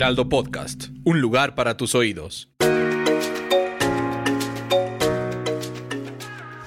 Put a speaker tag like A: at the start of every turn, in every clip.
A: Heraldo Podcast, un lugar para tus oídos.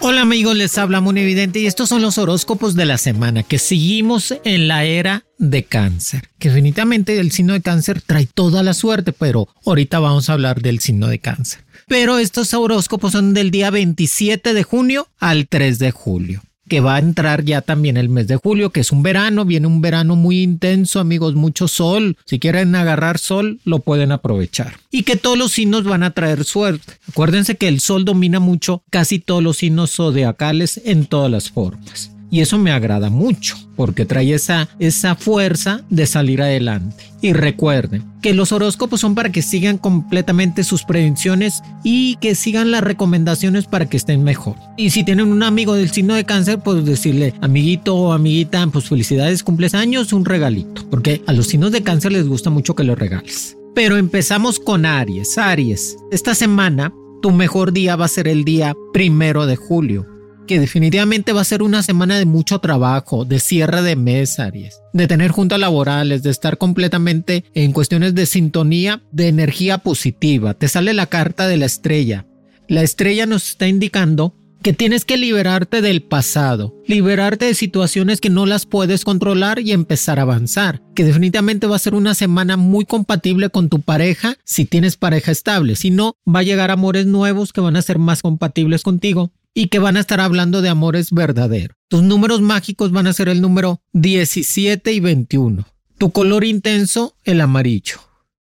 B: Hola amigos, les habla Muy Evidente y estos son los horóscopos de la semana que seguimos en la era de cáncer. Que definitivamente el signo de cáncer trae toda la suerte, pero ahorita vamos a hablar del signo de cáncer. Pero estos horóscopos son del día 27 de junio al 3 de julio que va a entrar ya también el mes de julio, que es un verano, viene un verano muy intenso, amigos, mucho sol. Si quieren agarrar sol, lo pueden aprovechar. Y que todos los signos van a traer suerte. Acuérdense que el sol domina mucho casi todos los signos zodiacales en todas las formas. Y eso me agrada mucho porque trae esa, esa fuerza de salir adelante. Y recuerden que los horóscopos son para que sigan completamente sus predicciones y que sigan las recomendaciones para que estén mejor. Y si tienen un amigo del signo de cáncer, pues decirle, amiguito o amiguita, pues felicidades, cumples años, un regalito. Porque a los signos de cáncer les gusta mucho que los regales. Pero empezamos con Aries. Aries, esta semana tu mejor día va a ser el día primero de julio que definitivamente va a ser una semana de mucho trabajo, de cierre de mes, Aries, de tener juntas laborales, de estar completamente en cuestiones de sintonía, de energía positiva. Te sale la carta de la estrella. La estrella nos está indicando que tienes que liberarte del pasado, liberarte de situaciones que no las puedes controlar y empezar a avanzar, que definitivamente va a ser una semana muy compatible con tu pareja si tienes pareja estable, si no, va a llegar amores nuevos que van a ser más compatibles contigo y que van a estar hablando de amores verdaderos. Tus números mágicos van a ser el número 17 y 21. Tu color intenso, el amarillo.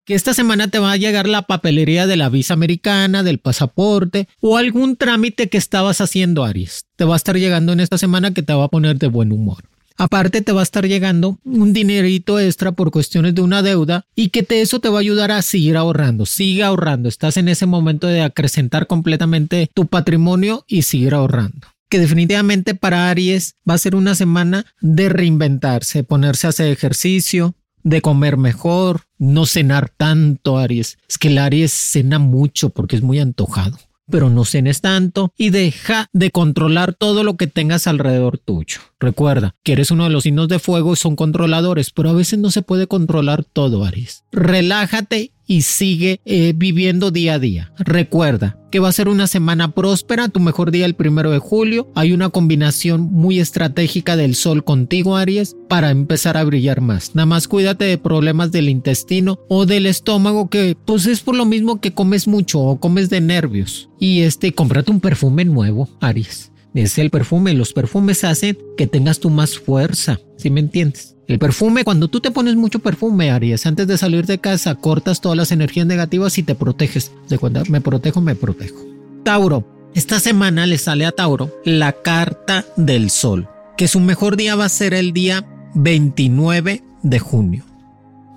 B: Que esta semana te va a llegar la papelería de la visa americana, del pasaporte o algún trámite que estabas haciendo, Aries. Te va a estar llegando en esta semana que te va a poner de buen humor. Aparte te va a estar llegando un dinerito extra por cuestiones de una deuda y que eso te va a ayudar a seguir ahorrando. Sigue ahorrando. Estás en ese momento de acrecentar completamente tu patrimonio y seguir ahorrando que definitivamente para Aries va a ser una semana de reinventarse, ponerse a hacer ejercicio, de comer mejor, no cenar tanto, Aries. Es que el Aries cena mucho porque es muy antojado pero no cenes tanto y deja de controlar todo lo que tengas alrededor tuyo. Recuerda que eres uno de los signos de fuego y son controladores, pero a veces no se puede controlar todo, Aries. Relájate y sigue eh, viviendo día a día. Recuerda que va a ser una semana próspera, tu mejor día el primero de julio. Hay una combinación muy estratégica del sol contigo, Aries, para empezar a brillar más. Nada más cuídate de problemas del intestino o del estómago, que pues es por lo mismo que comes mucho o comes de nervios. Y este, cómprate un perfume nuevo, Aries. Es el perfume, los perfumes hacen que tengas tú más fuerza, ¿sí me entiendes? El perfume, cuando tú te pones mucho perfume, Aries, antes de salir de casa, cortas todas las energías negativas y te proteges. De cuenta, me protejo, me protejo. Tauro, esta semana le sale a Tauro la carta del sol, que su mejor día va a ser el día 29 de junio.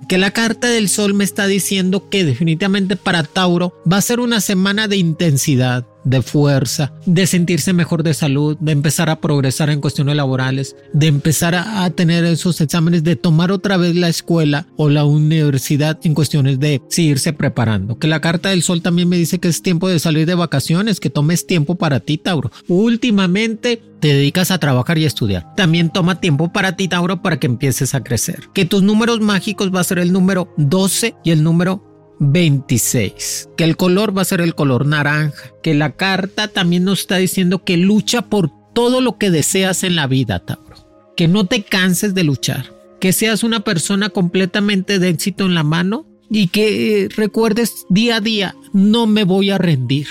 B: Que la carta del sol me está diciendo que definitivamente para Tauro va a ser una semana de intensidad, de fuerza, de sentirse mejor de salud, de empezar a progresar en cuestiones laborales, de empezar a, tener esos exámenes, de tomar otra vez la escuela o la universidad en cuestiones de seguirse preparando. Que la carta del sol también me dice que es tiempo de salir de vacaciones, que tomes tiempo para ti, Tauro. Últimamente te dedicas a trabajar y estudiar. También toma tiempo para ti, Tauro, para que empieces a crecer. Que tus números mágicos va a ser el número 12 y el número 26, que el color va a ser el color naranja, que la carta también nos está diciendo que lucha por todo lo que deseas en la vida, Tauro, que no te canses de luchar, que seas una persona completamente de éxito en la mano y que recuerdes día a día, no me voy a rendir.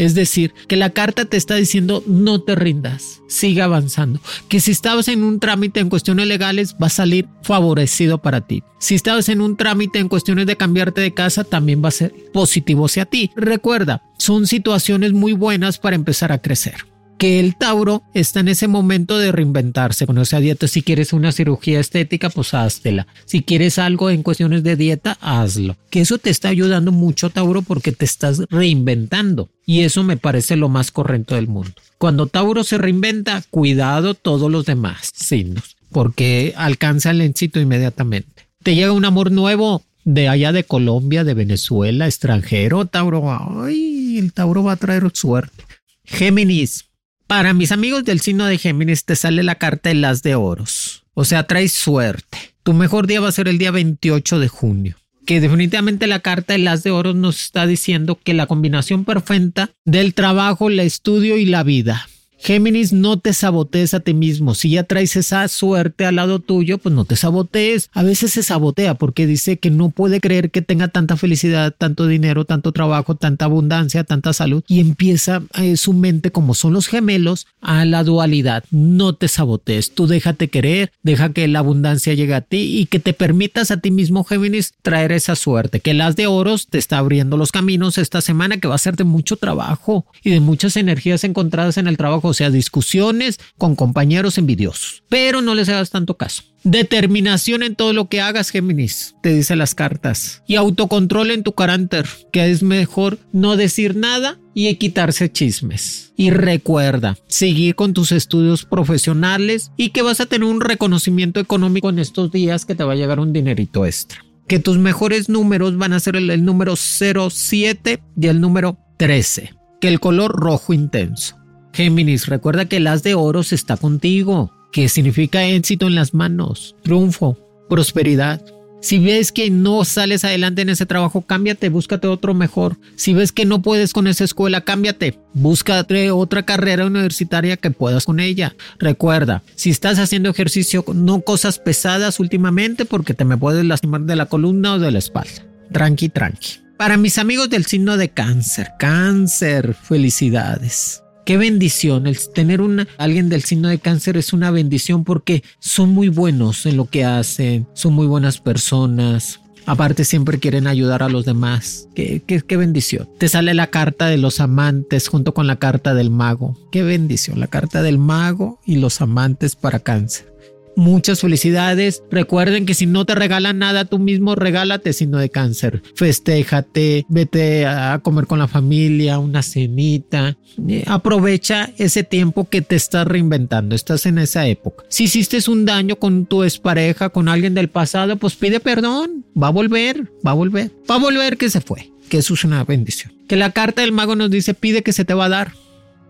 B: Es decir, que la carta te está diciendo no te rindas, siga avanzando. Que si estabas en un trámite en cuestiones legales va a salir favorecido para ti. Si estabas en un trámite en cuestiones de cambiarte de casa también va a ser positivo hacia ti. Recuerda, son situaciones muy buenas para empezar a crecer. Que el Tauro está en ese momento de reinventarse con esa dieta. Si quieres una cirugía estética, pues háztela. Si quieres algo en cuestiones de dieta, hazlo. Que eso te está ayudando mucho, Tauro, porque te estás reinventando. Y eso me parece lo más correcto del mundo. Cuando Tauro se reinventa, cuidado todos los demás signos, porque alcanza el éxito inmediatamente. Te llega un amor nuevo de allá de Colombia, de Venezuela, extranjero, Tauro. Ay, el Tauro va a traer suerte. Géminis, para mis amigos del signo de Géminis te sale la carta de las de oros. O sea, traes suerte. Tu mejor día va a ser el día 28 de junio. Que definitivamente la carta de las de oros nos está diciendo que la combinación perfecta del trabajo, el estudio y la vida. Géminis, no te sabotees a ti mismo. Si ya traes esa suerte al lado tuyo, pues no te sabotees. A veces se sabotea porque dice que no puede creer que tenga tanta felicidad, tanto dinero, tanto trabajo, tanta abundancia, tanta salud. Y empieza eh, su mente, como son los gemelos, a la dualidad. No te sabotees. Tú déjate querer, deja que la abundancia llegue a ti y que te permitas a ti mismo, Géminis, traer esa suerte. Que las de oros te está abriendo los caminos esta semana, que va a ser de mucho trabajo y de muchas energías encontradas en el trabajo o sea, discusiones con compañeros envidiosos. Pero no les hagas tanto caso. Determinación en todo lo que hagas, Géminis, te dice las cartas. Y autocontrol en tu carácter, que es mejor no decir nada y quitarse chismes. Y recuerda, seguir con tus estudios profesionales y que vas a tener un reconocimiento económico en estos días que te va a llegar un dinerito extra. Que tus mejores números van a ser el, el número 07 y el número 13. Que el color rojo intenso. Géminis, recuerda que el as de oros está contigo, que significa éxito en las manos, triunfo, prosperidad. Si ves que no sales adelante en ese trabajo, cámbiate, búscate otro mejor. Si ves que no puedes con esa escuela, cámbiate. Búscate otra carrera universitaria que puedas con ella. Recuerda, si estás haciendo ejercicio, no cosas pesadas últimamente porque te me puedes lastimar de la columna o de la espalda. Tranqui, tranqui. Para mis amigos del signo de cáncer, cáncer, felicidades. Qué bendición, el tener una, alguien del signo de cáncer es una bendición porque son muy buenos en lo que hacen, son muy buenas personas. Aparte siempre quieren ayudar a los demás. Qué, qué, qué bendición. Te sale la carta de los amantes junto con la carta del mago. Qué bendición. La carta del mago y los amantes para cáncer. Muchas felicidades. Recuerden que si no te regalan nada tú mismo, regálate signo de cáncer. Festéjate, vete a comer con la familia, una cenita. Eh, aprovecha ese tiempo que te estás reinventando. Estás en esa época. Si hiciste un daño con tu expareja, con alguien del pasado, pues pide perdón. Va a volver, va a volver. Va a volver que se fue. Que eso es una bendición. Que la carta del mago nos dice pide que se te va a dar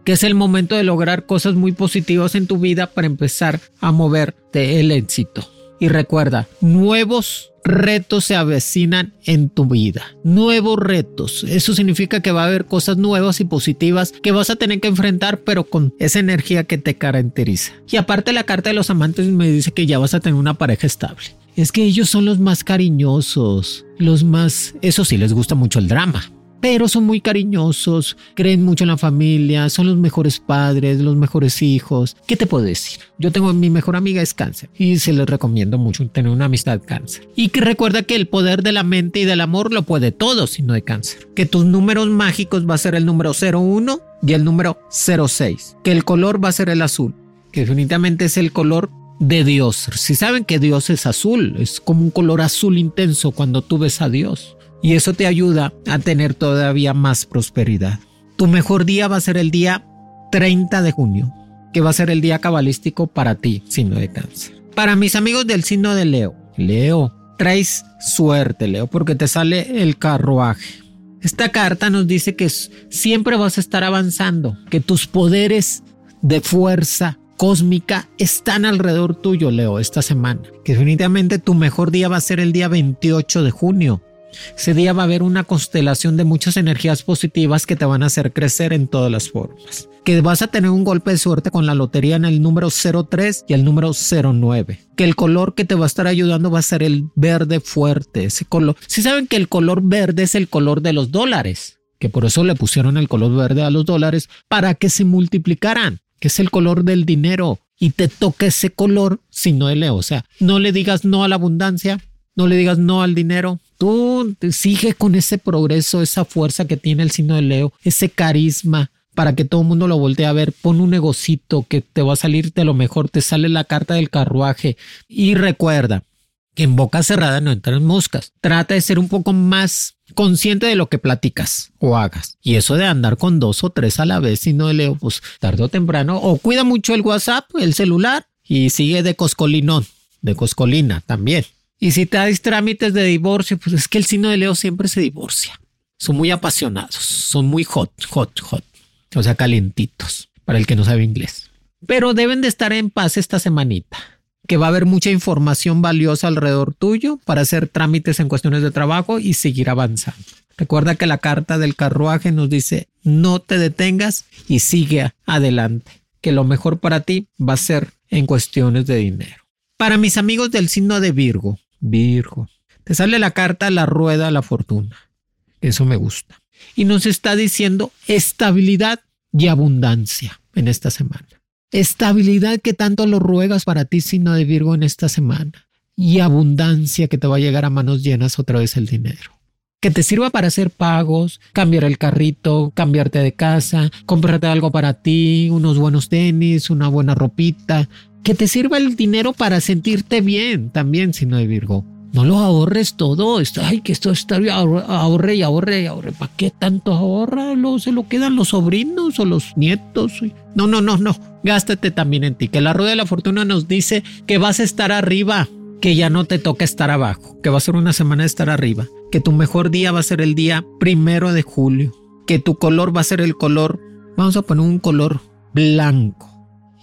B: que es el momento de lograr cosas muy positivas en tu vida para empezar a moverte el éxito. Y recuerda, nuevos retos se avecinan en tu vida. Nuevos retos. Eso significa que va a haber cosas nuevas y positivas que vas a tener que enfrentar, pero con esa energía que te caracteriza. Y aparte la carta de los amantes me dice que ya vas a tener una pareja estable. Es que ellos son los más cariñosos, los más... Eso sí, les gusta mucho el drama pero son muy cariñosos, creen mucho en la familia, son los mejores padres, los mejores hijos. ¿Qué te puedo decir? Yo tengo mi mejor amiga es cáncer y se les recomiendo mucho tener una amistad cáncer. Y que recuerda que el poder de la mente y del amor lo puede todo si no hay cáncer. Que tus números mágicos va a ser el número 01 y el número 06. Que el color va a ser el azul, que definitivamente es el color de Dios. Si saben que Dios es azul, es como un color azul intenso cuando tú ves a Dios y eso te ayuda a tener todavía más prosperidad. Tu mejor día va a ser el día 30 de junio, que va a ser el día cabalístico para ti, signo de cáncer. Para mis amigos del signo de Leo, Leo, traes suerte, Leo, porque te sale el carruaje. Esta carta nos dice que siempre vas a estar avanzando, que tus poderes de fuerza cósmica están alrededor tuyo, Leo, esta semana. Que definitivamente tu mejor día va a ser el día 28 de junio, ese día va a haber una constelación de muchas energías positivas que te van a hacer crecer en todas las formas. Que vas a tener un golpe de suerte con la lotería en el número 03 y el número 09. Que el color que te va a estar ayudando va a ser el verde fuerte. Ese color. Si saben que el color verde es el color de los dólares, que por eso le pusieron el color verde a los dólares para que se multiplicaran, que es el color del dinero. Y te toque ese color si no leo. O sea, no le digas no a la abundancia, no le digas no al dinero. Tú sigue con ese progreso, esa fuerza que tiene el signo de Leo, ese carisma, para que todo el mundo lo voltee a ver. Pon un negocito que te va a salir de lo mejor, te sale la carta del carruaje. Y recuerda que en boca cerrada no entran moscas. Trata de ser un poco más consciente de lo que platicas o hagas. Y eso de andar con dos o tres a la vez, si no leo, pues tarde o temprano, o cuida mucho el WhatsApp, el celular, y sigue de coscolinón, de coscolina también. Y si te das trámites de divorcio, pues es que el signo de Leo siempre se divorcia. Son muy apasionados, son muy hot, hot, hot, o sea, calientitos, para el que no sabe inglés. Pero deben de estar en paz esta semanita, que va a haber mucha información valiosa alrededor tuyo para hacer trámites en cuestiones de trabajo y seguir avanzando. Recuerda que la carta del carruaje nos dice, no te detengas y sigue adelante, que lo mejor para ti va a ser en cuestiones de dinero. Para mis amigos del signo de Virgo, Virgo. Te sale la carta la rueda la fortuna. Eso me gusta. Y nos está diciendo estabilidad y abundancia en esta semana. Estabilidad que tanto lo ruegas para ti, signo de Virgo, en esta semana. Y abundancia que te va a llegar a manos llenas otra vez el dinero. Que te sirva para hacer pagos, cambiar el carrito, cambiarte de casa, comprarte algo para ti, unos buenos tenis, una buena ropita, que te sirva el dinero para sentirte bien también, si no de Virgo. No lo ahorres todo. Ay, que esto está ahorre y ahorre y ahorre. ¿Para qué tanto ahorra? ¿Se lo quedan los sobrinos o los nietos? No, no, no, no. Gástate también en ti. Que la rueda de la fortuna nos dice que vas a estar arriba, que ya no te toca estar abajo, que va a ser una semana de estar arriba, que tu mejor día va a ser el día primero de julio, que tu color va a ser el color, vamos a poner un color blanco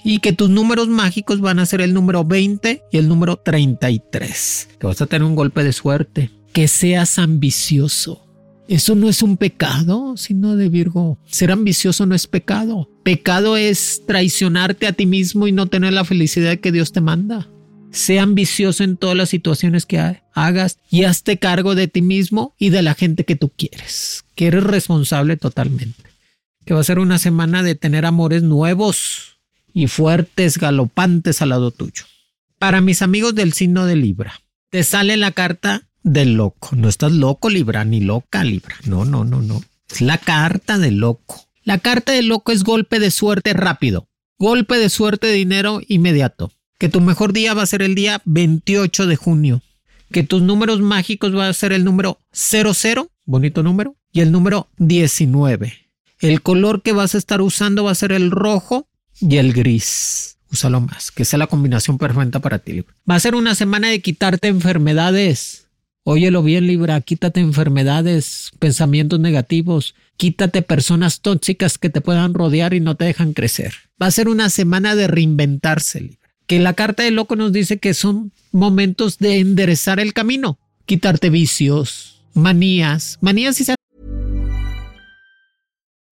B: y que tus números mágicos van a ser el número 20 y el número 33. Que vas a tener un golpe de suerte. Que seas ambicioso. Eso no es un pecado, sino de Virgo. Ser ambicioso no es pecado. Pecado es traicionarte a ti mismo y no tener la felicidad que Dios te manda. Sé ambicioso en todas las situaciones que hagas y hazte cargo de ti mismo y de la gente que tú quieres, que eres responsable totalmente. Que va a ser una semana de tener amores nuevos, y fuertes galopantes al lado tuyo. Para mis amigos del signo de Libra, te sale la carta del loco. No estás loco, Libra, ni loca, Libra. No, no, no, no. Es la carta del loco. La carta del loco es golpe de suerte rápido. Golpe de suerte dinero inmediato. Que tu mejor día va a ser el día 28 de junio. Que tus números mágicos va a ser el número 00, bonito número, y el número 19. El color que vas a estar usando va a ser el rojo y el gris. Úsalo más, que sea la combinación perfecta para ti, Libra. Va a ser una semana de quitarte enfermedades. Óyelo bien, Libra, quítate enfermedades, pensamientos negativos, quítate personas tóxicas que te puedan rodear y no te dejan crecer. Va a ser una semana de reinventarse, Libra. Que la carta de loco nos dice que son momentos de enderezar el camino, quitarte vicios, manías, manías y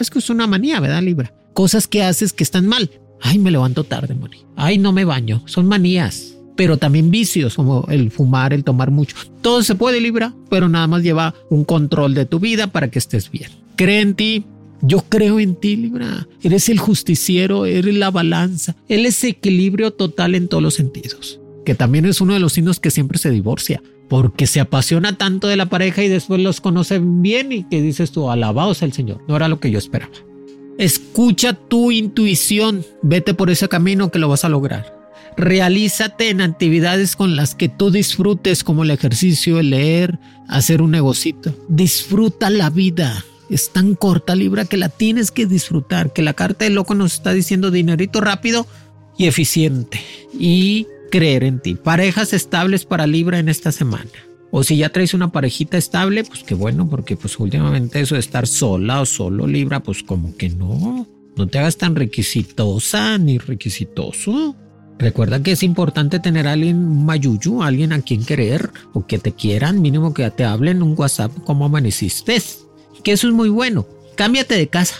B: Es que es una manía, ¿verdad, Libra? Cosas que haces que están mal. Ay, me levanto tarde, Moni. Ay, no me baño. Son manías. Pero también vicios como el fumar, el tomar mucho. Todo se puede, Libra, pero nada más lleva un control de tu vida para que estés bien. Cree en ti, yo creo en ti, Libra. Eres el justiciero, eres la balanza, él es equilibrio total en todos los sentidos. Que también es uno de los signos que siempre se divorcia. Porque se apasiona tanto de la pareja y después los conoce bien y que dices tú, alabados al Señor. No era lo que yo esperaba. Escucha tu intuición, vete por ese camino que lo vas a lograr. Realízate en actividades con las que tú disfrutes, como el ejercicio, el leer, hacer un negocito. Disfruta la vida. Es tan corta, Libra, que la tienes que disfrutar. Que la carta de loco nos está diciendo dinerito rápido y eficiente. Y creer en ti. Parejas estables para Libra en esta semana. O si ya traes una parejita estable, pues qué bueno, porque pues últimamente eso de estar sola o solo Libra, pues como que no. No te hagas tan requisitosa ni requisitoso. Recuerda que es importante tener a alguien mayuyu, alguien a quien querer o que te quieran, mínimo que te hablen un WhatsApp como amaneciste. Que eso es muy bueno. Cámbiate de casa.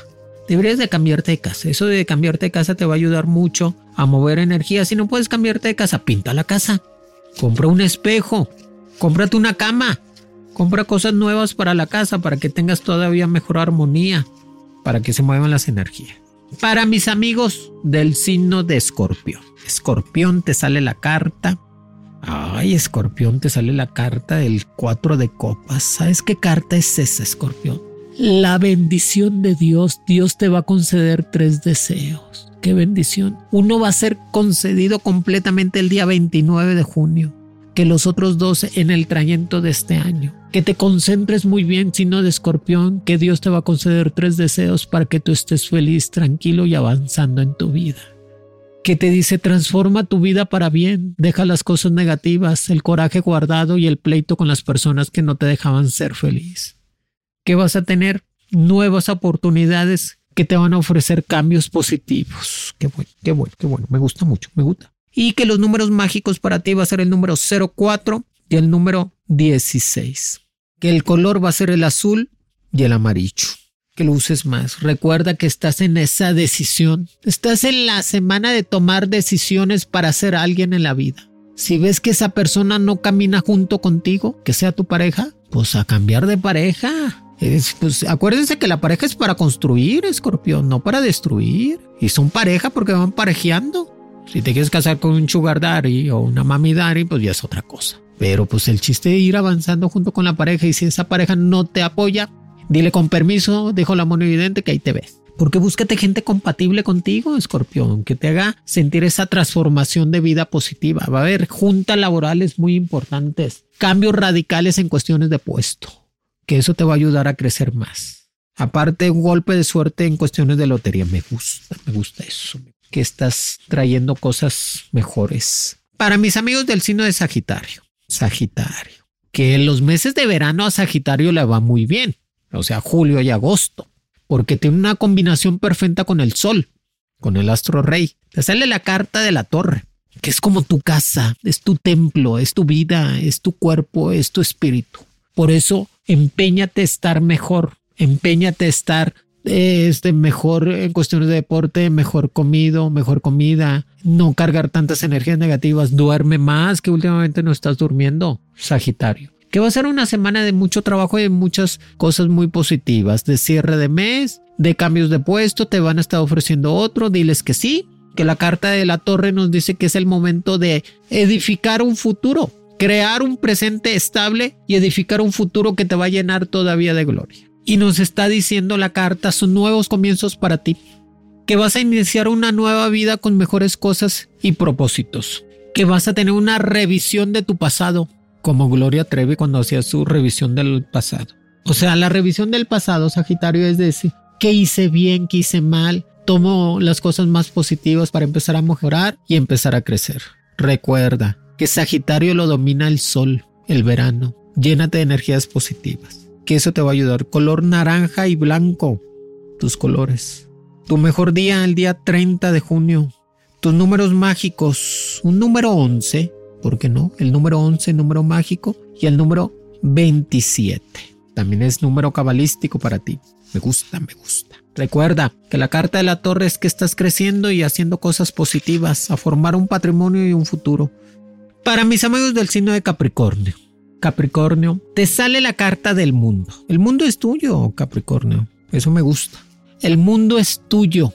B: Deberías de cambiarte de casa. Eso de cambiarte de casa te va a ayudar mucho a mover energía. Si no puedes cambiarte de casa, pinta la casa. Compra un espejo. Cómprate una cama. Compra cosas nuevas para la casa para que tengas todavía mejor armonía. Para que se muevan las energías. Para mis amigos del signo de Escorpión. Escorpión te sale la carta. Ay, Escorpión te sale la carta del 4 de copas. ¿Sabes qué carta es esa, Escorpión? La bendición de Dios. Dios te va a conceder tres deseos. Qué bendición. Uno va a ser concedido completamente el día 29 de junio que los otros dos en el trayecto de este año. Que te concentres muy bien, sino de escorpión, que Dios te va a conceder tres deseos para que tú estés feliz, tranquilo y avanzando en tu vida. Que te dice, transforma tu vida para bien, deja las cosas negativas, el coraje guardado y el pleito con las personas que no te dejaban ser feliz. Que vas a tener nuevas oportunidades que te van a ofrecer cambios positivos. Qué bueno, qué bueno, qué bueno. Me gusta mucho, me gusta y que los números mágicos para ti va a ser el número 04 y el número 16. Que el color va a ser el azul y el amarillo. Que lo uses más. Recuerda que estás en esa decisión. Estás en la semana de tomar decisiones para ser alguien en la vida. Si ves que esa persona no camina junto contigo, que sea tu pareja, pues a cambiar de pareja. Pues acuérdense que la pareja es para construir, escorpión, no para destruir. Y son pareja porque van parejeando. Si te quieres casar con un sugar o una mami daddy, pues ya es otra cosa. Pero pues el chiste de ir avanzando junto con la pareja y si esa pareja no te apoya, dile con permiso, dejo la mano evidente que ahí te ves. Porque búscate gente compatible contigo, escorpión, que te haga sentir esa transformación de vida positiva. Va a haber juntas laborales muy importantes, cambios radicales en cuestiones de puesto, que eso te va a ayudar a crecer más. Aparte, un golpe de suerte en cuestiones de lotería. Me gusta, me gusta eso que estás trayendo cosas mejores. Para mis amigos del signo de Sagitario, Sagitario, que en los meses de verano a Sagitario le va muy bien, o sea, julio y agosto, porque tiene una combinación perfecta con el sol, con el astro rey. Te sale la carta de la torre, que es como tu casa, es tu templo, es tu vida, es tu cuerpo, es tu espíritu. Por eso, empeñate a estar mejor, empeñate a estar este, mejor en cuestiones de deporte, mejor comido, mejor comida, no cargar tantas energías negativas, duerme más que últimamente no estás durmiendo, Sagitario. Que va a ser una semana de mucho trabajo y de muchas cosas muy positivas, de cierre de mes, de cambios de puesto, te van a estar ofreciendo otro, diles que sí, que la carta de la torre nos dice que es el momento de edificar un futuro, crear un presente estable y edificar un futuro que te va a llenar todavía de gloria y nos está diciendo la carta, son nuevos comienzos para ti, que vas a iniciar una nueva vida con mejores cosas y propósitos, que vas a tener una revisión de tu pasado, como Gloria Trevi cuando hacía su revisión del pasado. O sea, la revisión del pasado, Sagitario, es decir, qué hice bien, qué hice mal, tomo las cosas más positivas para empezar a mejorar y empezar a crecer. Recuerda que Sagitario lo domina el sol, el verano. Llénate de energías positivas que eso te va a ayudar. Color naranja y blanco, tus colores. Tu mejor día el día 30 de junio. Tus números mágicos, un número 11, ¿por qué no? El número 11, número mágico, y el número 27. También es número cabalístico para ti. Me gusta, me gusta. Recuerda que la carta de la torre es que estás creciendo y haciendo cosas positivas, a formar un patrimonio y un futuro. Para mis amigos del signo de Capricornio, Capricornio, te sale la carta del mundo. El mundo es tuyo, Capricornio. Eso me gusta. El mundo es tuyo.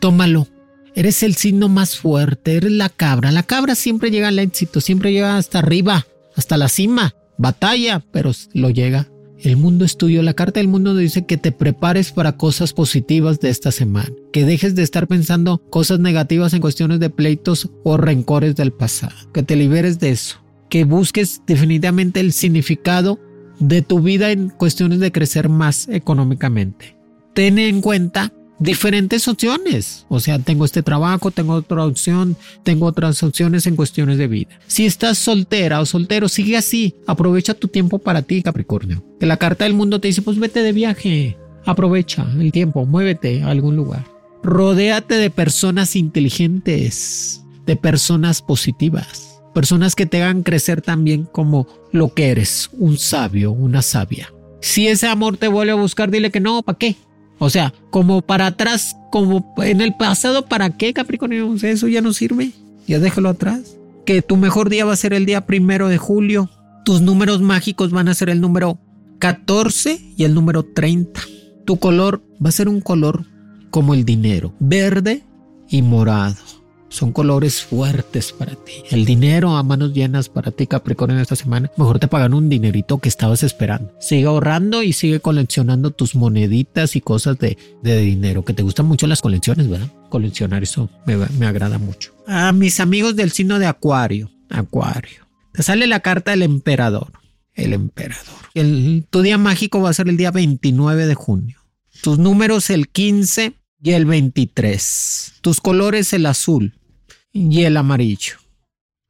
B: Tómalo. Eres el signo más fuerte, eres la cabra. La cabra siempre llega al éxito, siempre llega hasta arriba, hasta la cima. batalla, pero lo llega. El mundo es tuyo. La carta del mundo dice que te prepares para cosas positivas de esta semana. Que dejes de estar pensando cosas negativas en cuestiones de pleitos o rencores del pasado. Que te liberes de eso. Que busques definitivamente el significado de tu vida en cuestiones de crecer más económicamente. Ten en cuenta diferentes opciones. O sea, tengo este trabajo, tengo otra opción, tengo otras opciones en cuestiones de vida. Si estás soltera o soltero, sigue así. Aprovecha tu tiempo para ti, Capricornio. Que la carta del mundo te dice, pues vete de viaje. Aprovecha el tiempo, muévete a algún lugar. Rodéate de personas inteligentes, de personas positivas, personas que te hagan crecer también como lo que eres, un sabio, una sabia. Si ese amor te vuelve a buscar, dile que no, ¿para qué? O sea, como para atrás, como en el pasado, ¿para qué Capricornio? Eso ya no sirve. Ya déjalo atrás. Que tu mejor día va a ser el día primero de julio. Tus números mágicos van a ser el número 14 y el número 30. Tu color va a ser un color como el dinero, verde y morado son colores fuertes para ti. El dinero a manos llenas para ti, Capricornio, esta semana. Mejor te pagan un dinerito que estabas esperando. Sigue ahorrando y sigue coleccionando tus moneditas y cosas de, dinero, que te gustan mucho las colecciones, ¿verdad? Coleccionar eso me, me agrada mucho. A mis amigos del signo de Acuario, Acuario, te sale la carta del emperador. El emperador. Tu día mágico va a ser el día 29 de junio. Tus números el 15 y el 23. Tus colores el azul, y el amarillo.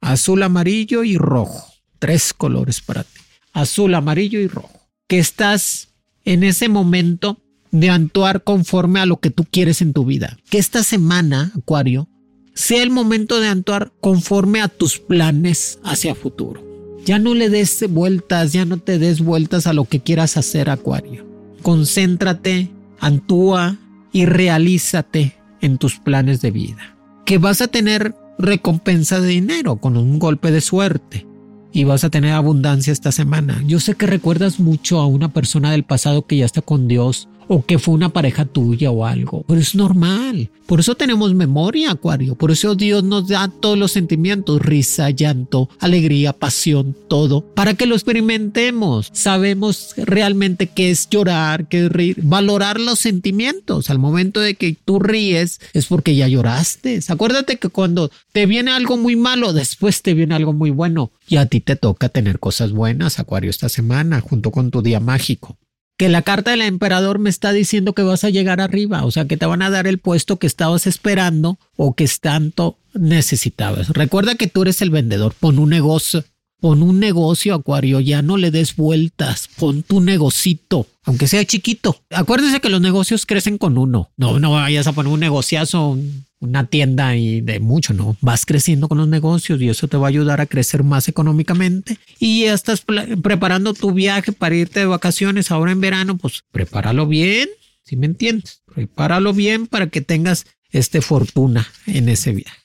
B: Azul, amarillo y rojo. Tres colores para ti. Azul, amarillo y rojo. Que estás en ese momento de actuar conforme a lo que tú quieres en tu vida. Que esta semana, Acuario, sea el momento de actuar conforme a tus planes hacia futuro. Ya no le des vueltas, ya no te des vueltas a lo que quieras hacer, Acuario. Concéntrate, actúa y realízate en tus planes de vida que vas a tener recompensa de dinero con un golpe de suerte y vas a tener abundancia esta semana. Yo sé que recuerdas mucho a una persona del pasado que ya está con Dios o que fue una pareja tuya o algo. Pero es normal. Por eso tenemos memoria, Acuario. Por eso Dios nos da todos los sentimientos, risa, llanto, alegría, pasión, todo, para que lo experimentemos. Sabemos realmente qué es llorar, qué es reír, valorar los sentimientos. Al momento de que tú ríes es porque ya lloraste. Acuérdate que cuando te viene algo muy malo, después te viene algo muy bueno. Y a ti te toca tener cosas buenas, Acuario, esta semana, junto con tu día mágico que la carta del emperador me está diciendo que vas a llegar arriba, o sea, que te van a dar el puesto que estabas esperando o que tanto necesitabas. Recuerda que tú eres el vendedor, pon un negocio, pon un negocio, Acuario, ya no le des vueltas, pon tu negocito, aunque sea chiquito. Acuérdese que los negocios crecen con uno. No, no vayas a poner un negociazo, una tienda y de mucho, ¿no? Vas creciendo con los negocios y eso te va a ayudar a crecer más económicamente. Y ya estás preparando tu viaje para irte de vacaciones ahora en verano, pues prepáralo bien, si me entiendes. Prepáralo bien para que tengas este fortuna en ese viaje.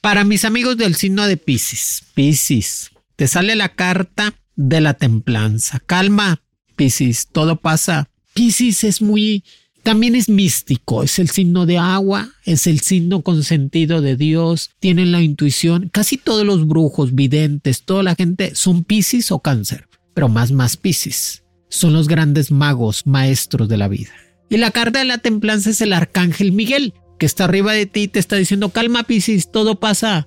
B: Para mis amigos del signo de Pisces, Pisces, te sale la carta de la templanza. Calma, Pisces, todo pasa. Pisces es muy también es místico, es el signo de agua, es el signo consentido de Dios, tienen la intuición. Casi todos los brujos, videntes, toda la gente son Piscis o Cáncer, pero más más Piscis. Son los grandes magos, maestros de la vida. Y la carta de la templanza es el arcángel Miguel, que está arriba de ti y te está diciendo, calma Piscis, todo pasa.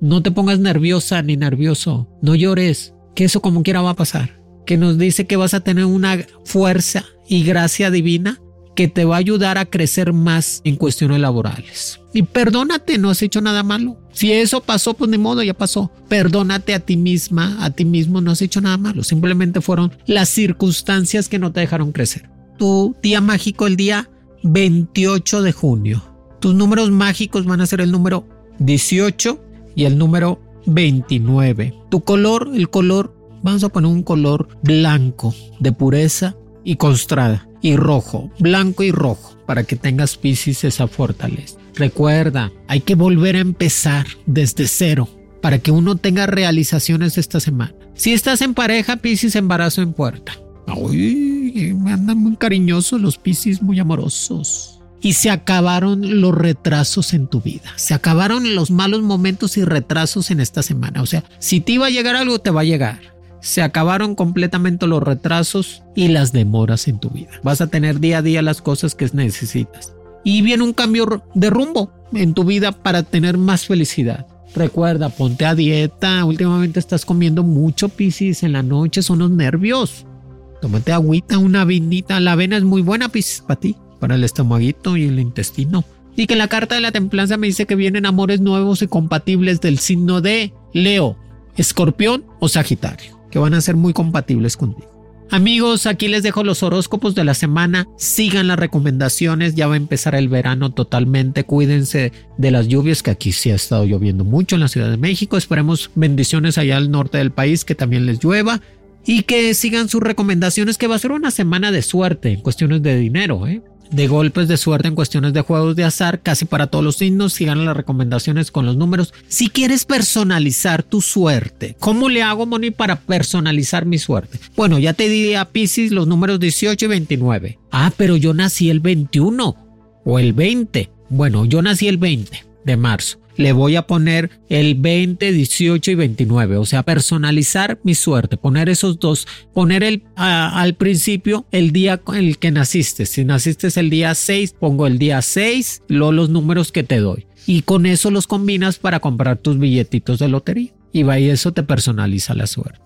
B: No te pongas nerviosa ni nervioso, no llores, que eso como quiera va a pasar. Que nos dice que vas a tener una fuerza y gracia divina que te va a ayudar a crecer más en cuestiones laborales. Y perdónate, no has hecho nada malo. Si eso pasó, pues ni modo, ya pasó. Perdónate a ti misma, a ti mismo, no has hecho nada malo. Simplemente fueron las circunstancias que no te dejaron crecer. Tu día mágico el día 28 de junio. Tus números mágicos van a ser el número 18 y el número 29. Tu color, el color, vamos a poner un color blanco de pureza y constrada y rojo, blanco y rojo, para que tengas Piscis esa fortaleza. Recuerda, hay que volver a empezar desde cero para que uno tenga realizaciones esta semana. Si estás en pareja, Piscis embarazo en puerta. Uy, andan muy cariñosos los Piscis, muy amorosos. Y se acabaron los retrasos en tu vida. Se acabaron los malos momentos y retrasos en esta semana. O sea, si te iba a llegar algo, te va a llegar. se acabaron completamente los retrasos y las demoras en tu vida. Vas a tener día a día las cosas que necesitas. Y viene un cambio de rumbo en tu vida para tener más felicidad. Recuerda, ponte a dieta. Últimamente estás comiendo mucho piscis en la noche, son los nervios. Tómate agüita, una vinita. La avena es muy buena piscis para ti, para el estomaguito y el intestino. Y que la carta de la templanza me dice que vienen amores nuevos y compatibles del signo de Leo, Escorpión o Sagitario, que van a ser muy compatibles contigo. Amigos, aquí les dejo los horóscopos de la semana. Sigan las recomendaciones, ya va a empezar el verano totalmente. Cuídense de las lluvias, que aquí sí ha estado lloviendo mucho en la Ciudad de México. Esperemos bendiciones allá al norte del país, que también les llueva. Y que sigan sus recomendaciones, que va a ser una semana de suerte en cuestiones de dinero. ¿eh? De golpes de suerte en cuestiones de juegos de azar, casi para todos los signos. Sigan las recomendaciones con los números. Si quieres personalizar tu suerte, ¿cómo le hago, Moni, para personalizar mi suerte? Bueno, ya te di a Pisces los números 18 y 29. Ah, pero yo nací el 21 o el 20. Bueno, yo nací el 20 de marzo le voy a poner el 20, 18 y 29. O sea, personalizar mi suerte, poner esos dos, poner el, al principio el día en el que naciste. Si naciste el día 6, pongo el día 6, luego los números que te doy. Y con eso los combinas para comprar tus billetitos de lotería. Y va y eso te personaliza la suerte.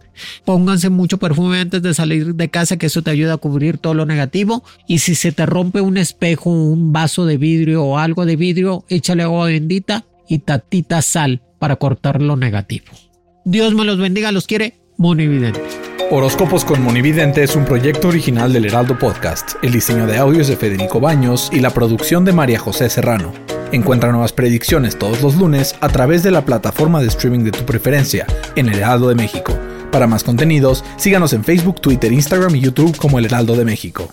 B: Pónganse mucho perfume antes de salir de casa, que eso te ayuda a cubrir todo lo negativo. Y si se te rompe un espejo, un vaso de vidrio o algo de vidrio, échale agua bendita y tatita sal para cortar lo negativo. Dios me los bendiga, los quiere Monividente.
A: Horóscopos con Monividente es un proyecto original del Heraldo Podcast. El diseño de audio es de Federico Baños y la producción de María José Serrano. Encuentra nuevas predicciones todos los lunes a través de la plataforma de streaming de tu preferencia en El Heraldo de México. Para más contenidos, síganos en Facebook, Twitter, Instagram y YouTube como El Heraldo de México.